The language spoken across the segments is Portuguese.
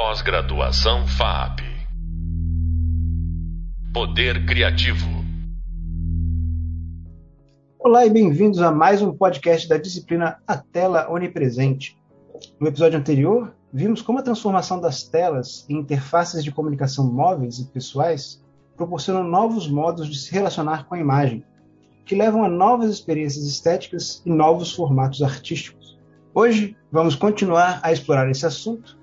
Pós-graduação FAP. Poder Criativo. Olá e bem-vindos a mais um podcast da disciplina A Tela Onipresente. No episódio anterior, vimos como a transformação das telas em interfaces de comunicação móveis e pessoais proporcionam novos modos de se relacionar com a imagem, que levam a novas experiências estéticas e novos formatos artísticos. Hoje, vamos continuar a explorar esse assunto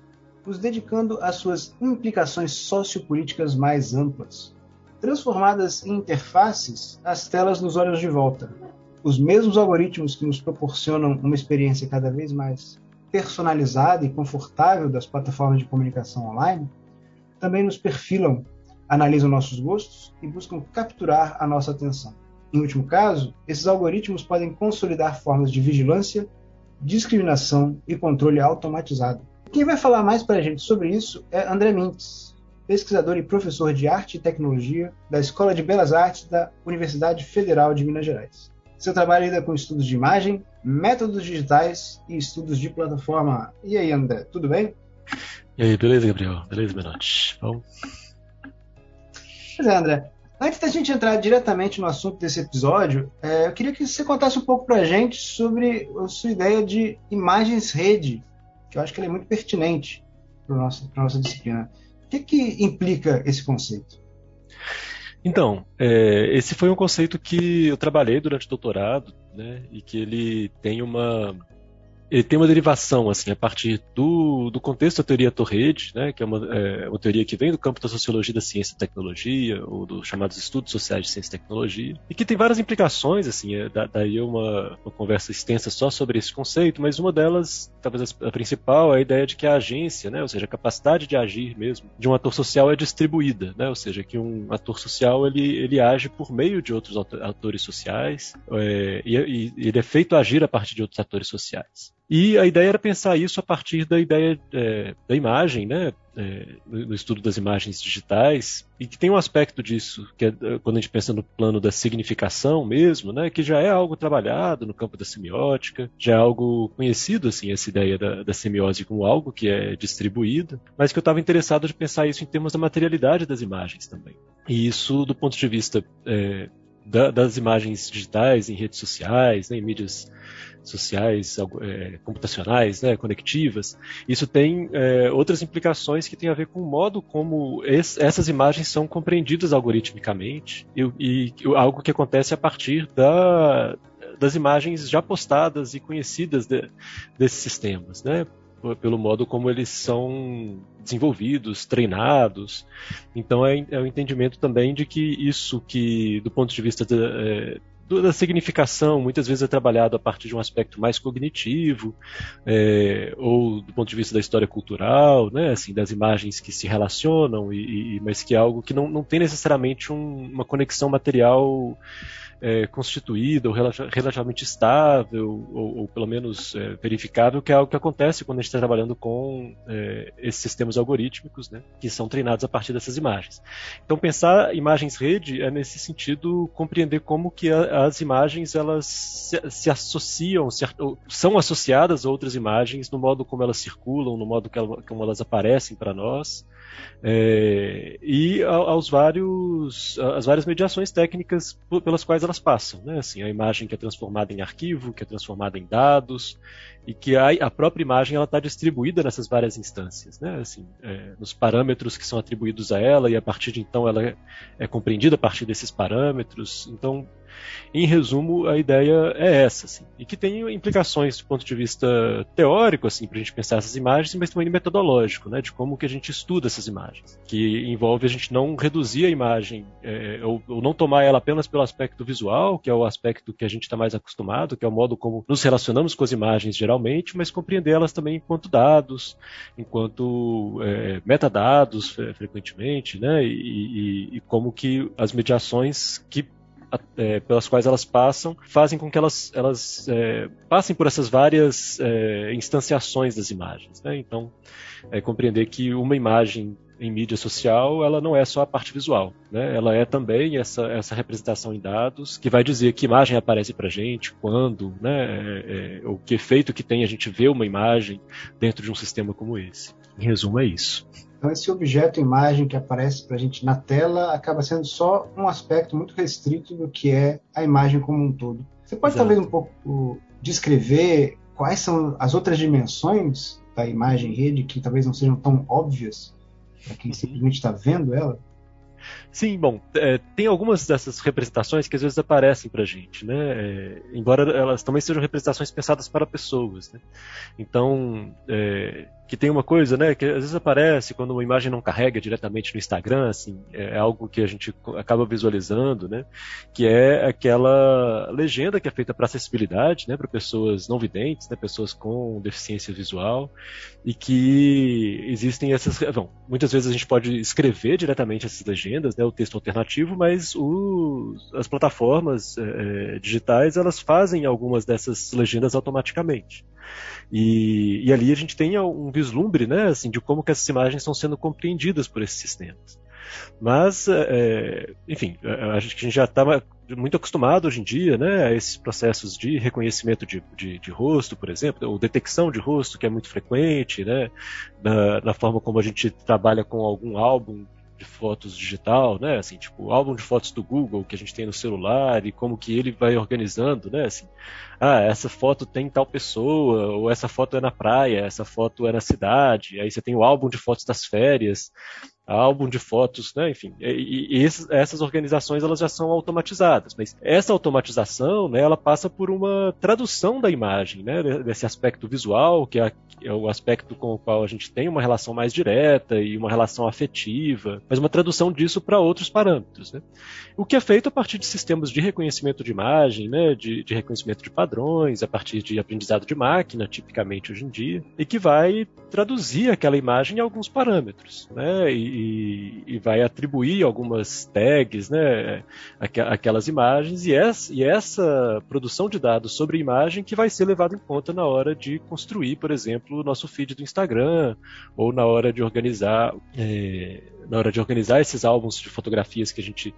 nos dedicando às suas implicações sociopolíticas mais amplas. Transformadas em interfaces, as telas nos olham de volta. Os mesmos algoritmos que nos proporcionam uma experiência cada vez mais personalizada e confortável das plataformas de comunicação online também nos perfilam, analisam nossos gostos e buscam capturar a nossa atenção. Em último caso, esses algoritmos podem consolidar formas de vigilância, discriminação e controle automatizado. Quem vai falar mais para a gente sobre isso é André Mintz, pesquisador e professor de arte e tecnologia da Escola de Belas Artes da Universidade Federal de Minas Gerais. Seu trabalho lida com estudos de imagem, métodos digitais e estudos de plataforma. E aí, André, tudo bem? E aí, beleza, Gabriel? Beleza, Menotti? Bom? Pois é, André. Antes da gente entrar diretamente no assunto desse episódio, é, eu queria que você contasse um pouco para a gente sobre a sua ideia de imagens rede que eu acho que ele é muito pertinente para a nossa, nossa disciplina. O que, que implica esse conceito? Então, é, esse foi um conceito que eu trabalhei durante o doutorado, né, e que ele tem uma ele tem uma derivação assim a partir do, do contexto da teoria Torrede, né, que é uma, é uma, teoria que vem do campo da sociologia da ciência e tecnologia, ou dos chamados estudos sociais de ciência e tecnologia, e que tem várias implicações, assim, é, daí uma, uma conversa extensa só sobre esse conceito, mas uma delas, talvez a principal, é a ideia de que a agência, né, ou seja, a capacidade de agir mesmo, de um ator social é distribuída, né, ou seja, que um ator social ele, ele age por meio de outros atores sociais, é, e, e ele é feito agir a partir de outros atores sociais. E a ideia era pensar isso a partir da ideia é, da imagem, né? É, no estudo das imagens digitais, e que tem um aspecto disso, que é quando a gente pensa no plano da significação mesmo, né? Que já é algo trabalhado no campo da semiótica, já é algo conhecido, assim, essa ideia da, da semiose como algo que é distribuído, mas que eu estava interessado de pensar isso em termos da materialidade das imagens também. E isso, do ponto de vista é, da, das imagens digitais em redes sociais, né, em mídias sociais, é, computacionais, né, conectivas, isso tem é, outras implicações que têm a ver com o modo como es, essas imagens são compreendidas algoritmicamente e, e, algo que acontece a partir da, das imagens já postadas e conhecidas de, desses sistemas, né? Pelo modo como eles são desenvolvidos, treinados. Então é, é o entendimento também de que isso que, do ponto de vista de, é, da significação muitas vezes é trabalhado a partir de um aspecto mais cognitivo é, ou do ponto de vista da história cultural, né, assim, das imagens que se relacionam e, e mas que é algo que não, não tem necessariamente um, uma conexão material é, constituída ou relativamente estável, ou, ou pelo menos é, verificável, que é algo que acontece quando a gente está trabalhando com é, esses sistemas algorítmicos, né, que são treinados a partir dessas imagens. Então, pensar imagens rede é nesse sentido compreender como que a, as imagens elas se, se associam, se, são associadas a outras imagens no modo como elas circulam, no modo que ela, como elas aparecem para nós. É, e aos vários, as várias mediações técnicas pelas quais elas passam, né? Assim, a imagem que é transformada em arquivo, que é transformada em dados, e que a, a própria imagem ela está distribuída nessas várias instâncias, né? Assim, é, nos parâmetros que são atribuídos a ela e a partir de então ela é, é compreendida a partir desses parâmetros. Então em resumo, a ideia é essa, assim, e que tem implicações do ponto de vista teórico, assim, para a gente pensar essas imagens, mas também metodológico, né, de como que a gente estuda essas imagens, que envolve a gente não reduzir a imagem é, ou, ou, não tomar ela apenas pelo aspecto visual, que é o aspecto que a gente está mais acostumado, que é o modo como nos relacionamos com as imagens geralmente, mas compreendê-las também enquanto dados, enquanto é, metadados frequentemente, né, e, e, e como que as mediações que é, pelas quais elas passam fazem com que elas, elas é, passem por essas várias é, instanciações das imagens. Né? Então, é compreender que uma imagem em mídia social, ela não é só a parte visual, né? Ela é também essa, essa representação em dados que vai dizer que imagem aparece para gente, quando, né? É, é, o que efeito que tem a gente ver uma imagem dentro de um sistema como esse. Em resumo, é isso. Então, esse objeto imagem que aparece para a gente na tela acaba sendo só um aspecto muito restrito do que é a imagem como um todo. Você pode Exato. talvez um pouco descrever quais são as outras dimensões da imagem rede que talvez não sejam tão óbvias para quem simplesmente está vendo ela? Sim, bom, é, tem algumas dessas representações que às vezes aparecem pra gente, né? É, embora elas também sejam representações pensadas para pessoas, né? Então, é, que tem uma coisa, né, que às vezes aparece quando uma imagem não carrega diretamente no Instagram, assim, é algo que a gente acaba visualizando, né, que é aquela legenda que é feita para acessibilidade, né, para pessoas não videntes, né, pessoas com deficiência visual, e que existem essas, bom, muitas vezes a gente pode escrever diretamente essas legendas, né, o texto alternativo, mas as plataformas é, digitais elas fazem algumas dessas legendas automaticamente. E, e, ali a gente tem um vislumbre né, assim, de como que essas imagens estão sendo compreendidas por esses sistemas. Mas, é, enfim, a gente já está muito acostumado hoje em dia né, a esses processos de reconhecimento de, de, de, rosto, por exemplo, ou detecção de rosto, que é muito frequente, né, na, na forma como a gente trabalha com algum álbum de fotos digital, né? Assim, tipo, o álbum de fotos do Google que a gente tem no celular e como que ele vai organizando, né? Assim, ah, essa foto tem tal pessoa, ou essa foto é na praia, essa foto é na cidade. Aí você tem o álbum de fotos das férias álbum de fotos, né? enfim, e, e esses, essas organizações elas já são automatizadas, mas essa automatização, né, ela passa por uma tradução da imagem, né, desse aspecto visual, que é, é, o aspecto com o qual a gente tem uma relação mais direta e uma relação afetiva, mas uma tradução disso para outros parâmetros, né? O que é feito a partir de sistemas de reconhecimento de imagem, né, de, de reconhecimento de padrões, a partir de aprendizado de máquina, tipicamente hoje em dia, e que vai traduzir aquela imagem em alguns parâmetros, né? E, e, vai atribuir algumas tags, né, aqu aquelas imagens, e essa, e essa produção de dados sobre a imagem que vai ser levado em conta na hora de construir, por exemplo, o nosso feed do Instagram, ou na hora de organizar é, na hora de organizar esses álbuns de fotografias que a gente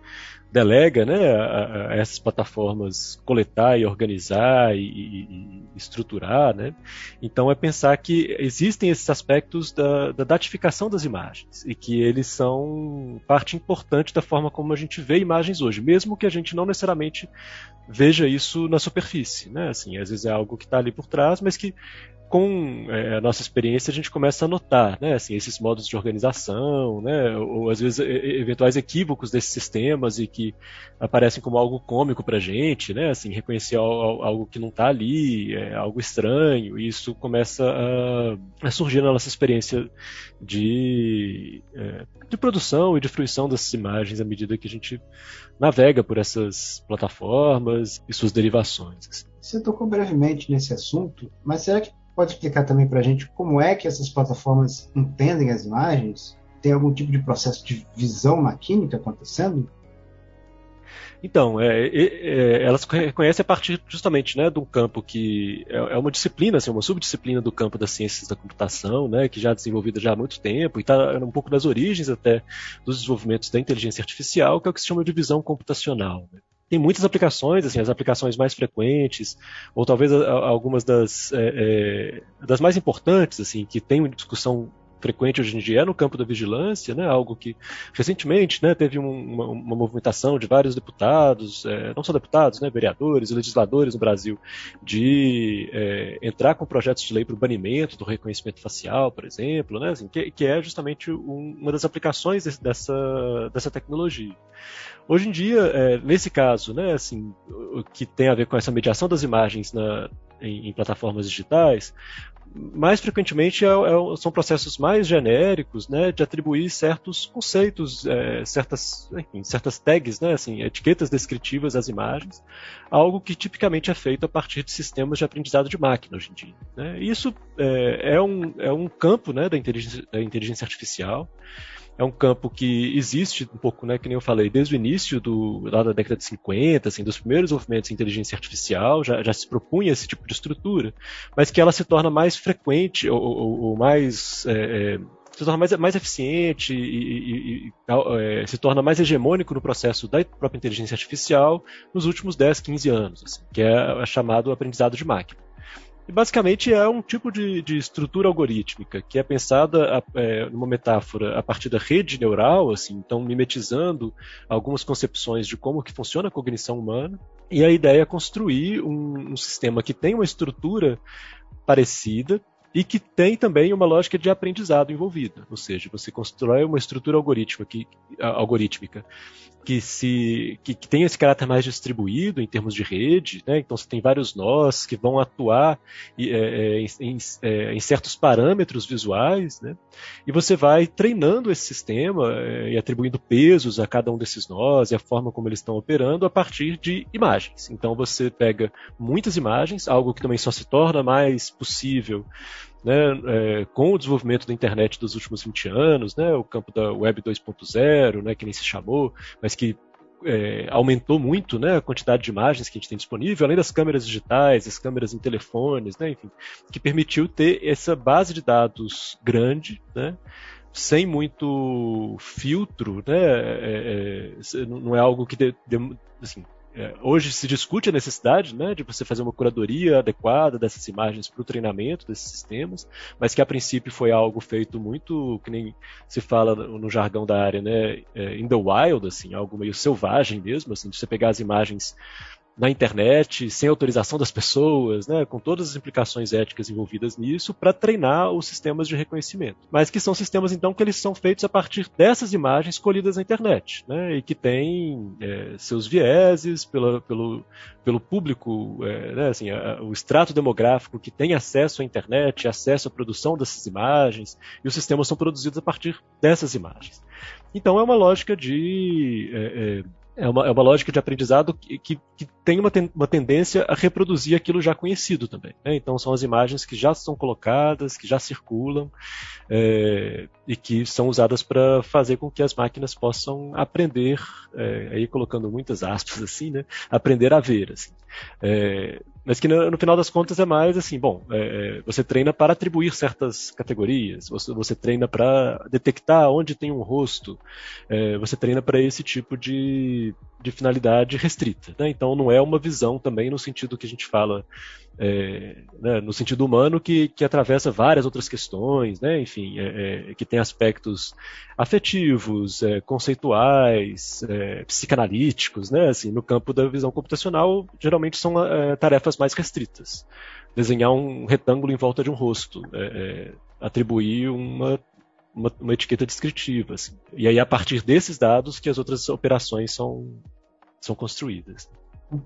delega né, a, a essas plataformas coletar e organizar e, e, estruturar. Né? Então é pensar que existem esses aspectos da, da, datificação das imagens e que eles são parte importante da forma como a gente vê imagens hoje, mesmo que a gente não necessariamente veja isso na superfície. Né? Assim, às vezes é algo que está ali por trás, mas que com é, a nossa experiência a gente começa a notar, né, assim, esses modos de organização, né, ou às vezes eventuais equívocos desses sistemas e que aparecem como algo cômico para gente, né, assim, reconhecer algo que não está ali, é algo estranho, e isso começa a, a surgir na nossa experiência de, é, de produção e de fruição dessas imagens à medida que a gente navega por essas plataformas e suas derivações. Assim. Você tocou brevemente nesse assunto, mas será que pode explicar também para a gente como é que essas plataformas entendem as imagens? Tem algum tipo de processo de visão maquínica acontecendo? Então, é, é, elas reconhecem a partir justamente né, de um campo que é, é, uma disciplina, assim, uma subdisciplina do campo das ciências da computação, né, que já é desenvolvida já há muito tempo e está um pouco das origens até dos desenvolvimentos da inteligência artificial, que é o que se chama de visão computacional. Né tem muitas aplicações, assim, as aplicações mais frequentes, ou talvez algumas das, é, é, das mais importantes, assim, que tem uma discussão frequente hoje em dia é no campo da vigilância, né, algo que recentemente né, teve um, uma, uma, movimentação de vários deputados, é, não só deputados, né, vereadores legisladores no Brasil, de é, entrar com projetos de lei para o banimento do reconhecimento facial, por exemplo, né, assim, que, que, é justamente um, uma das aplicações dessa, dessa tecnologia. Hoje em dia, é, nesse caso, né, assim, o que tem a ver com essa mediação das imagens na, em, em plataformas digitais, mais frequentemente é, é, são processos mais genéricos, né, de atribuir certos conceitos, é, certas, enfim, certas tags, né, assim, etiquetas descritivas às imagens, algo que tipicamente é feito a partir de sistemas de aprendizado de máquina hoje em dia. Né? Isso é, é, um, é um campo né, da, inteligência, da inteligência artificial é um campo que existe um pouco, né, que nem eu falei, desde o início do, lá da década de 50, assim, dos primeiros desenvolvimentos de inteligência artificial, já, já se propunha esse tipo de estrutura, mas que ela se torna mais frequente ou, ou, ou mais é, é se torna mais, mais eficiente e, e, e é, se torna mais hegemônico no processo da própria inteligência artificial nos últimos 10, 15 anos, assim, que é chamado aprendizado de máquina. E basicamente é um tipo de, de estrutura algorítmica que é pensada é, numa metáfora a partir da rede neural, assim, então mimetizando algumas concepções de como que funciona a cognição humana. E a ideia é construir um, um sistema que tem uma estrutura parecida, e que tem também uma lógica de aprendizado envolvida, ou seja, você constrói uma estrutura algorítmica que, algorítmica que, se, que, que tem esse caráter mais distribuído em termos de rede, né? então você tem vários nós que vão atuar é, é, em, é, em, certos parâmetros visuais, né? e você vai treinando esse sistema é, e atribuindo pesos a cada um desses nós e a forma como eles estão operando a partir de imagens. Então você pega muitas imagens, algo que também só se torna mais possível né, é, com o desenvolvimento da internet dos últimos 20 anos, né, o campo da Web 2.0, né, que nem se chamou, mas que é, aumentou muito né, a quantidade de imagens que a gente tem disponível, além das câmeras digitais, as câmeras em telefones, né, enfim, que permitiu ter essa base de dados grande, né, sem muito filtro, né, é, é, não é algo que de, de, assim, é, hoje se discute a necessidade né, de você fazer uma curadoria adequada dessas imagens para o treinamento desses sistemas, mas que a princípio foi algo feito muito, que nem se fala no jargão da área, né, é, in the wild, assim, algo meio selvagem mesmo, assim, de você pegar as imagens na internet, sem autorização das pessoas, né, com todas as implicações éticas envolvidas nisso, para treinar os sistemas de reconhecimento. Mas que são sistemas, então, que eles são feitos a partir dessas imagens colhidas na internet, né, e que têm é, seus vieses pela, pelo, pelo público, é, né, assim, a, o extrato demográfico que tem acesso à internet, acesso à produção dessas imagens, e os sistemas são produzidos a partir dessas imagens. Então é uma lógica de é, é uma, é uma lógica de aprendizado que, que, que tem uma, ten, uma tendência a reproduzir aquilo já conhecido também. Né? Então são as imagens que já são colocadas, que já circulam é, e que são usadas para fazer com que as máquinas possam aprender, é, aí colocando muitas aspas assim, né? aprender a ver. Assim. É, mas que no, no, final das contas é mais assim, bom, é, é você treina para atribuir certas categorias, você, você treina para detectar onde tem um rosto, é, você treina para esse tipo de, de finalidade restrita. Né? Então não é uma visão também no sentido que a gente fala é, né, no sentido humano que, que atravessa várias outras questões, né, enfim, é, é, que tem aspectos afetivos, é, conceituais, é, psicanalíticos, né, assim, no campo da visão computacional geralmente são é, tarefas mais restritas. Desenhar um retângulo em volta de um rosto, atribuir uma, uma, uma, etiqueta descritiva, assim. e aí a partir desses dados que as outras operações são, são construídas.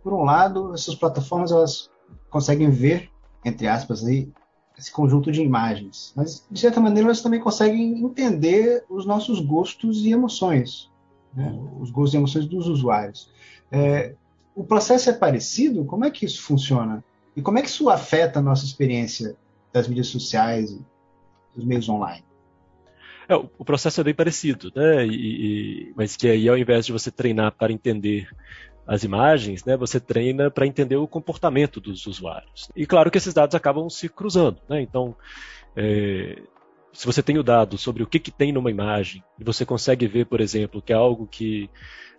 Por um lado, essas plataformas elas conseguem ver, entre aspas, aí, esse conjunto de imagens. Mas, de certa maneira, elas também conseguem entender os nossos gostos e emoções, né? os gostos e emoções dos usuários. É, o processo é parecido? Como é que isso funciona? E como é que isso afeta a nossa experiência das mídias sociais e dos meios online? É, o processo é bem parecido, né? E, e, mas que aí, ao invés de você treinar para entender as imagens, né, você treina para entender o comportamento dos usuários. E claro que esses dados acabam se cruzando. Né? Então, é, se você tem o dado sobre o que, que tem numa imagem, e você consegue ver, por exemplo, que é algo que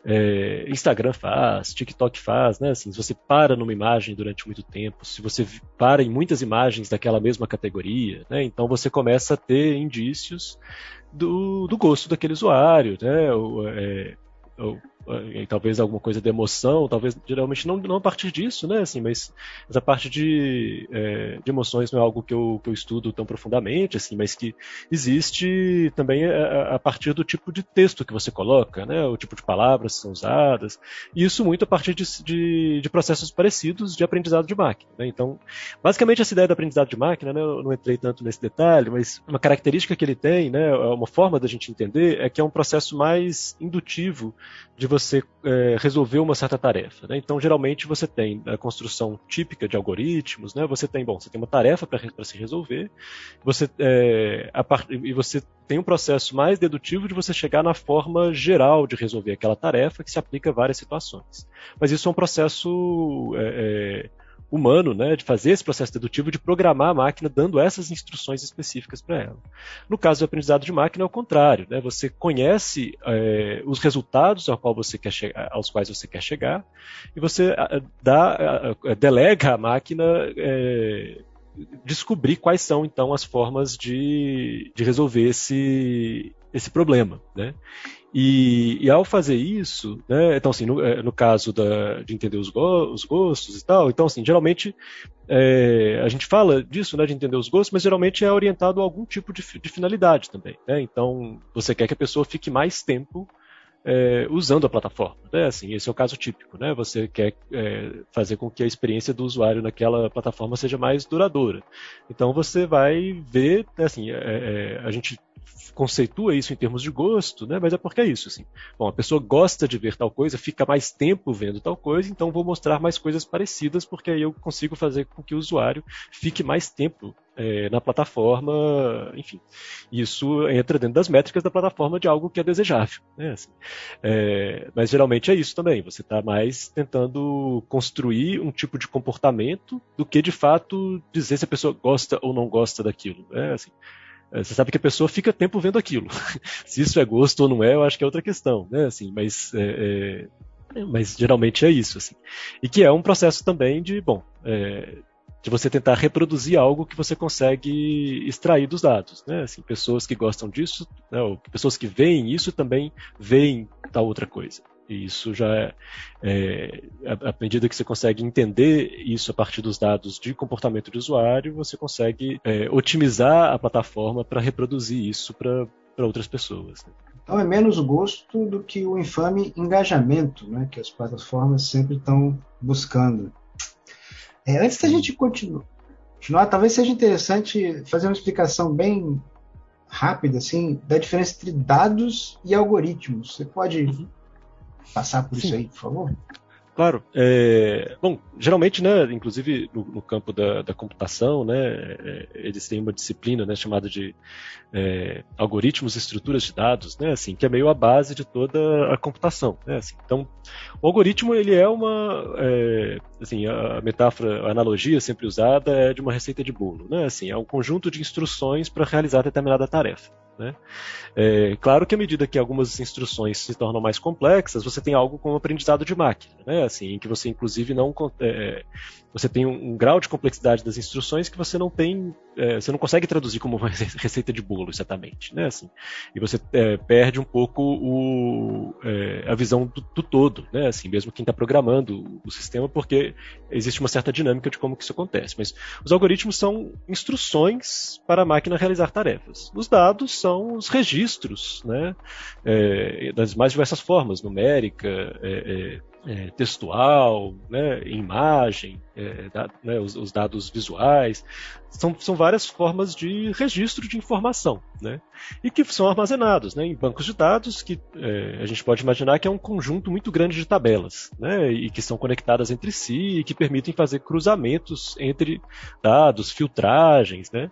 é, Instagram faz, TikTok faz, né? Assim, se você para numa imagem durante muito tempo, se você para em muitas imagens daquela mesma categoria, né? Então você começa a ter indícios do, do gosto daquele usuário, né? É, talvez alguma coisa de emoção, talvez geralmente não, não a partir disso, né? Assim, mas essa parte de, é, de emoções não é algo que eu, que eu estudo tão profundamente, assim, mas que existe também a, a, partir do tipo de texto que você coloca, né? O tipo de palavras que são usadas, e isso muito a partir de, de, de processos parecidos de aprendizado de máquina. Né? Então, basicamente essa ideia do aprendizado de máquina, né? Eu não entrei tanto nesse detalhe, mas uma característica que ele tem, né? Uma forma da gente entender é que é um processo mais indutivo de você é, resolver uma certa tarefa. Né? Então, geralmente, você tem a construção típica de algoritmos, né? você tem, bom, você tem uma tarefa para se resolver, você, é, part... e você tem um processo mais dedutivo de você chegar na forma geral de resolver aquela tarefa que se aplica a várias situações. Mas isso é um processo é, é humano, né, de fazer esse processo dedutivo, de programar a máquina dando essas instruções específicas para ela. No caso do aprendizado de máquina é o contrário, né, você conhece é, os resultados ao qual você quer aos quais você quer chegar e você dá, delega à máquina é, descobrir quais são então as formas de, de resolver esse, esse problema, né? E, e, ao fazer isso, né, então assim, no, é, no caso da, de entender os, go os, gostos e tal, então assim, geralmente é, a gente fala disso, né, de entender os gostos, mas geralmente é orientado a algum tipo de, de finalidade também, né? Então você quer que a pessoa fique mais tempo é, usando a plataforma. Né? Assim, esse é o caso típico. Né? Você quer é, fazer com que a experiência do usuário naquela plataforma seja mais duradoura. Então você vai ver, né, assim, é, é, a gente conceitua isso em termos de gosto, né? Mas é porque é isso, assim. Bom, a pessoa gosta de ver tal coisa, fica mais tempo vendo tal coisa, então vou mostrar mais coisas parecidas, porque aí eu consigo fazer com que o usuário fique mais tempo é, na plataforma, enfim. Isso entra dentro das métricas da plataforma de algo que é desejável, né? Assim, é, mas geralmente é isso também. Você está mais tentando construir um tipo de comportamento do que de fato dizer se a pessoa gosta ou não gosta daquilo. Né? Assim, você sabe que a pessoa fica tempo vendo aquilo. Se isso é gosto ou não é, eu acho que é outra questão, né? Assim, mas, é, é, mas geralmente é isso, assim. E que é um processo também de, bom, é, de você tentar reproduzir algo que você consegue extrair dos dados, né? Assim, pessoas que gostam disso, né, pessoas que veem isso também veem tal outra coisa. E isso já é, é, à medida que você consegue entender isso a partir dos dados de comportamento de usuário, você consegue é, otimizar a plataforma para reproduzir isso para outras pessoas. Né? Então é menos gosto do que o infame engajamento, né, que as plataformas sempre estão buscando. É, antes da gente continuar, continuar, talvez seja interessante fazer uma explicação bem rápida assim da diferença entre dados e algoritmos. Você pode uhum passar por Sim. isso aí, por favor? Claro. É, bom, geralmente, né, inclusive no, no campo da, da, computação, né, é, eles têm uma disciplina né, chamada de é, algoritmos e estruturas de dados, né, assim, que é meio a base de toda a computação. Né, assim. Então, o algoritmo ele é uma, é, assim, a metáfora, a analogia sempre usada é de uma receita de bolo, né, assim, é um conjunto de instruções para realizar determinada tarefa. Né? É, claro que à medida que algumas instruções se tornam mais complexas, você tem algo como aprendizado de máquina, né? assim, em que você inclusive não é, você tem um, um, grau de complexidade das instruções que você não tem, é, você não consegue traduzir como uma receita de bolo exatamente, né? Assim, e você é, perde um pouco o, é, a visão do, do, todo, né? Assim, mesmo quem está programando o sistema, porque existe uma certa dinâmica de como que isso acontece. Mas os algoritmos são instruções para a máquina realizar tarefas. Os dados são os registros, né? É, das mais diversas formas, numérica, é, textual, né, imagem, é, da, né, os, os, dados visuais, são, são várias formas de registro de informação, né, e que são armazenados né, em bancos de dados que é, a gente pode imaginar que é um conjunto muito grande de tabelas, né, e que são conectadas entre si e que permitem fazer cruzamentos entre dados, filtragens, né,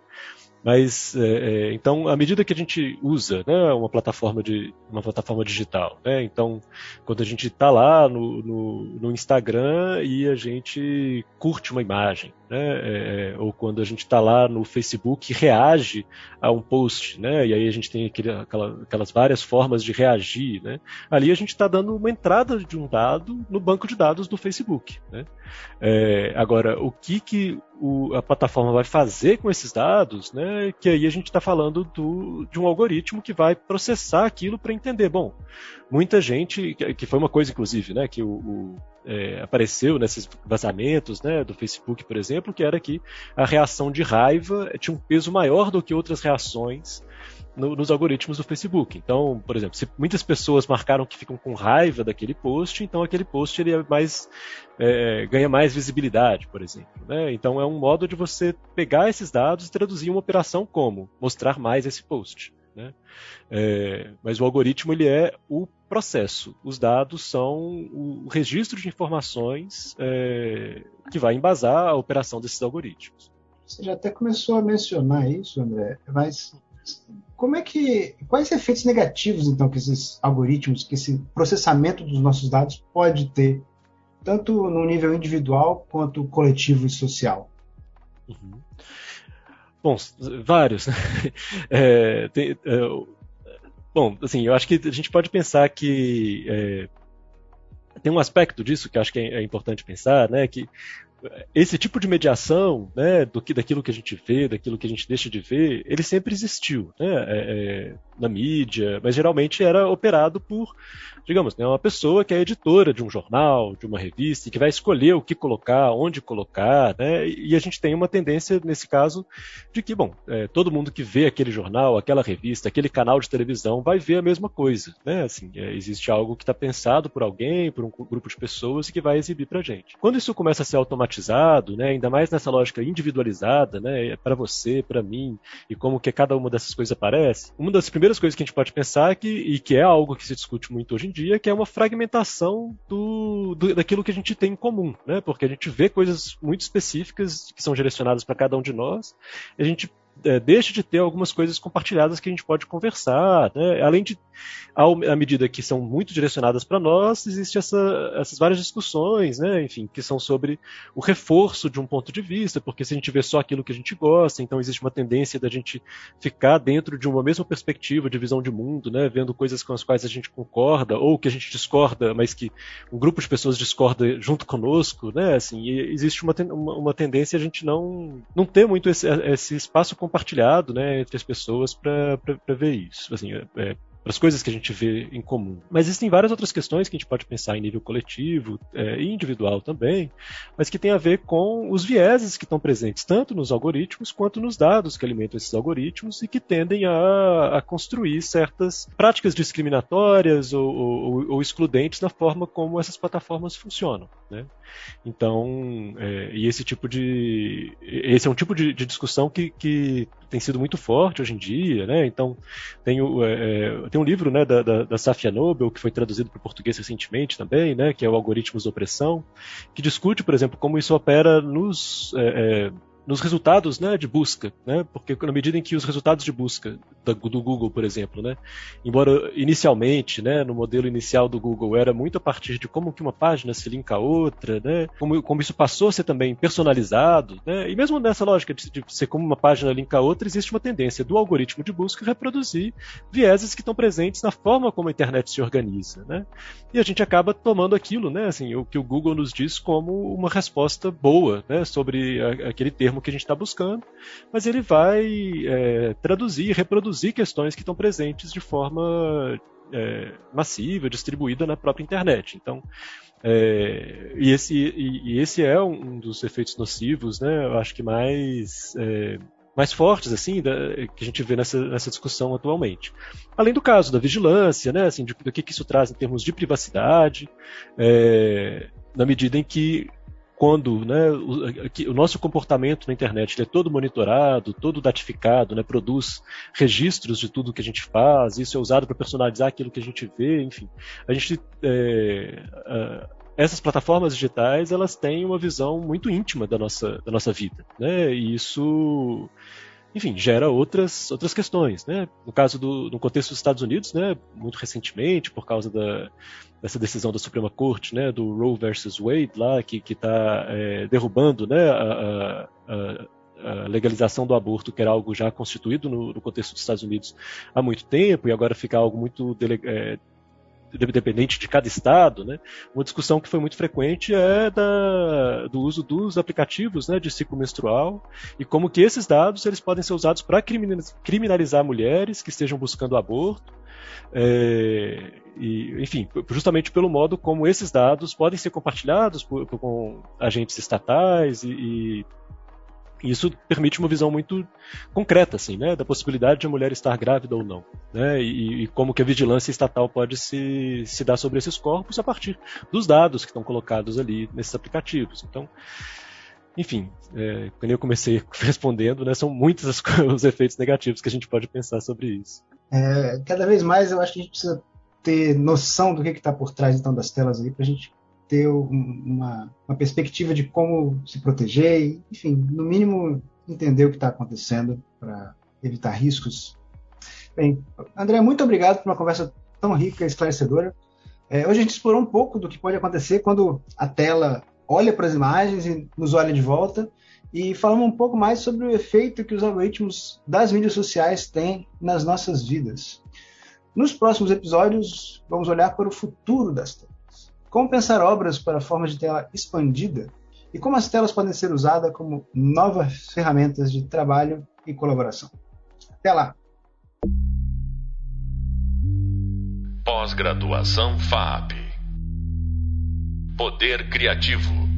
mas é, é, então, à medida que a gente usa né, uma plataforma de uma plataforma digital, né, então quando a gente está lá no, no, no, Instagram e a gente curte uma imagem, né, é, é ou quando a gente está lá no Facebook e reage a um post, né, e aí a gente tem aquele, aquela, aquelas várias formas de reagir, né, ali a gente está dando uma entrada de um dado no banco de dados do Facebook. Né. É, agora, o que, que o, a plataforma vai fazer com esses dados, né? Que aí a gente está falando do, de um algoritmo que vai processar aquilo para entender. Bom, muita gente, que foi uma coisa, inclusive, né? Que o, o é, apareceu nesses vazamentos né, do Facebook, por exemplo, que era que a reação de raiva tinha um peso maior do que outras reações no, nos algoritmos do Facebook. Então, por exemplo, se muitas pessoas marcaram que ficam com raiva daquele post, então aquele post ele é mais, é, ganha mais visibilidade, por exemplo. Né? Então é um modo de você pegar esses dados e traduzir uma operação como mostrar mais esse post. Né? É, mas o algoritmo ele é o processo. Os dados são o registro de informações é, que vai embasar a operação desses algoritmos. Você já até começou a mencionar isso, André, mas como é que. Quais efeitos negativos, então, que esses algoritmos, que esse processamento dos nossos dados pode ter tanto no nível individual quanto coletivo e social? Uhum. Bom, vários. é, tem, é, bom, assim, eu acho que a gente pode pensar que é, tem um aspecto disso que eu acho que é, é importante pensar, né, que esse tipo de mediação, né, do que daquilo que a gente vê, daquilo que a gente deixa de ver, ele sempre existiu, né, é, é, na mídia, mas geralmente era operado por digamos, né, uma pessoa que é editora de um jornal, de uma revista, que vai escolher o que colocar, onde colocar, né, e a gente tem uma tendência, nesse caso, de que, bom, é, todo mundo que vê aquele jornal, aquela revista, aquele canal de televisão vai ver a mesma coisa, né, assim, é, existe algo que está pensado por alguém, por um grupo de pessoas e que vai exibir para gente. Quando isso começa a ser automatizado, né, ainda mais nessa lógica individualizada, né, é para você, para mim, e como que cada uma dessas coisas aparece, uma das primeiras coisas que a gente pode pensar é que, e que é algo que se discute muito hoje em dia, que é uma fragmentação do, do, daquilo que a gente tem em comum, né? Porque a gente vê coisas muito específicas que são direcionadas para cada um de nós, a gente é, deixa de ter algumas coisas compartilhadas que a gente pode conversar. Né? Além de, à medida que são muito direcionadas para nós, existe essa, essas várias discussões, né? enfim, que são sobre o reforço de um ponto de vista, porque se a gente vê só aquilo que a gente gosta, então existe uma tendência da gente ficar dentro de uma mesma perspectiva de visão de mundo, né? vendo coisas com as quais a gente concorda, ou que a gente discorda, mas que um grupo de pessoas discorda junto conosco, né? assim, existe uma, uma, uma tendência a gente não, não ter muito esse, esse espaço compartilhado né, entre as pessoas para ver isso. Assim, é, é para as coisas que a gente vê em comum. Mas existem várias outras questões que a gente pode pensar em nível coletivo é, e individual também, mas que tem a ver com os vieses que estão presentes tanto nos algoritmos quanto nos dados que alimentam esses algoritmos e que tendem a, a construir certas práticas discriminatórias ou, ou, ou, excludentes na forma como essas plataformas funcionam. Né? Então, é, e esse tipo de. Esse é um tipo de, de discussão que, que, tem sido muito forte hoje em dia, né? Então, tem, o, é, é tem um livro né, da, da, da Safia Nobel, que foi traduzido para o português recentemente também, né? Que é o Algoritmos da Opressão, que discute, por exemplo, como isso opera nos. É, é nos resultados né, de busca, né? porque na medida em que os resultados de busca do, Google, por exemplo, né, embora inicialmente, né, no modelo inicial do Google era muito a partir de como que uma página se linka a outra, né, como, como isso passou a ser também personalizado, né, e mesmo nessa lógica de, de ser como uma página linka a outra, existe uma tendência do algoritmo de busca reproduzir vieses que estão presentes na forma como a internet se organiza, né, e a gente acaba tomando aquilo, né, assim, o que o Google nos diz como uma resposta boa, né, sobre a, aquele termo termo que a gente está buscando, mas ele vai é, traduzir, reproduzir questões que estão presentes de forma é, massiva, distribuída na própria internet. Então, é, e, esse, e, e, esse é um dos efeitos nocivos, né? Eu acho que mais é, mais fortes assim da, que a gente vê nessa, nessa discussão atualmente. Além do caso da vigilância, né? Assim, de, do que, que isso traz em termos de privacidade, é, na medida em que quando né, o, o, nosso comportamento na internet é todo monitorado, todo datificado, né, produz registros de tudo que a gente faz, isso é usado para personalizar aquilo que a gente vê, enfim. A gente, é, essas plataformas digitais elas têm uma visão muito íntima da nossa, da nossa vida, né, e isso enfim, gera outras, outras questões, né? No caso do no contexto dos Estados Unidos, né, muito recentemente, por causa da, dessa decisão da Suprema Corte, né, do Roe versus Wade lá, que está é, derrubando, né, a, a, a, legalização do aborto, que era algo já constituído no, no, contexto dos Estados Unidos há muito tempo, e agora fica algo muito dele, é, dependente de cada estado, né? Uma discussão que foi muito frequente é da, do uso dos aplicativos, né, de ciclo menstrual e como que esses dados eles podem ser usados para criminalizar mulheres que estejam buscando aborto. É, e, enfim, justamente pelo modo como esses dados podem ser compartilhados por, por, com agentes estatais e, e e isso permite uma visão muito concreta, assim, né, da possibilidade de a mulher estar grávida ou não, né, e, e, como que a vigilância estatal pode se, se dar sobre esses corpos a partir dos dados que estão colocados ali nesses aplicativos. Então, enfim, é, quando eu comecei respondendo, né, são muitos os, os efeitos negativos que a gente pode pensar sobre isso. É, cada vez mais eu acho que a gente precisa ter noção do que está por trás então das telas aí para a gente ter uma, uma perspectiva de como se proteger, enfim, no mínimo entender o que está acontecendo para evitar riscos. Bem, André, muito obrigado por uma conversa tão rica e esclarecedora. É, hoje a gente explorou um pouco do que pode acontecer quando a tela olha para as imagens e nos olha de volta, e falamos um pouco mais sobre o efeito que os algoritmos das mídias sociais têm nas nossas vidas. Nos próximos episódios, vamos olhar para o futuro das telas. Como pensar obras para formas de tela expandida e como as telas podem ser usadas como novas ferramentas de trabalho e colaboração. Até lá! Pós-graduação FAP Poder Criativo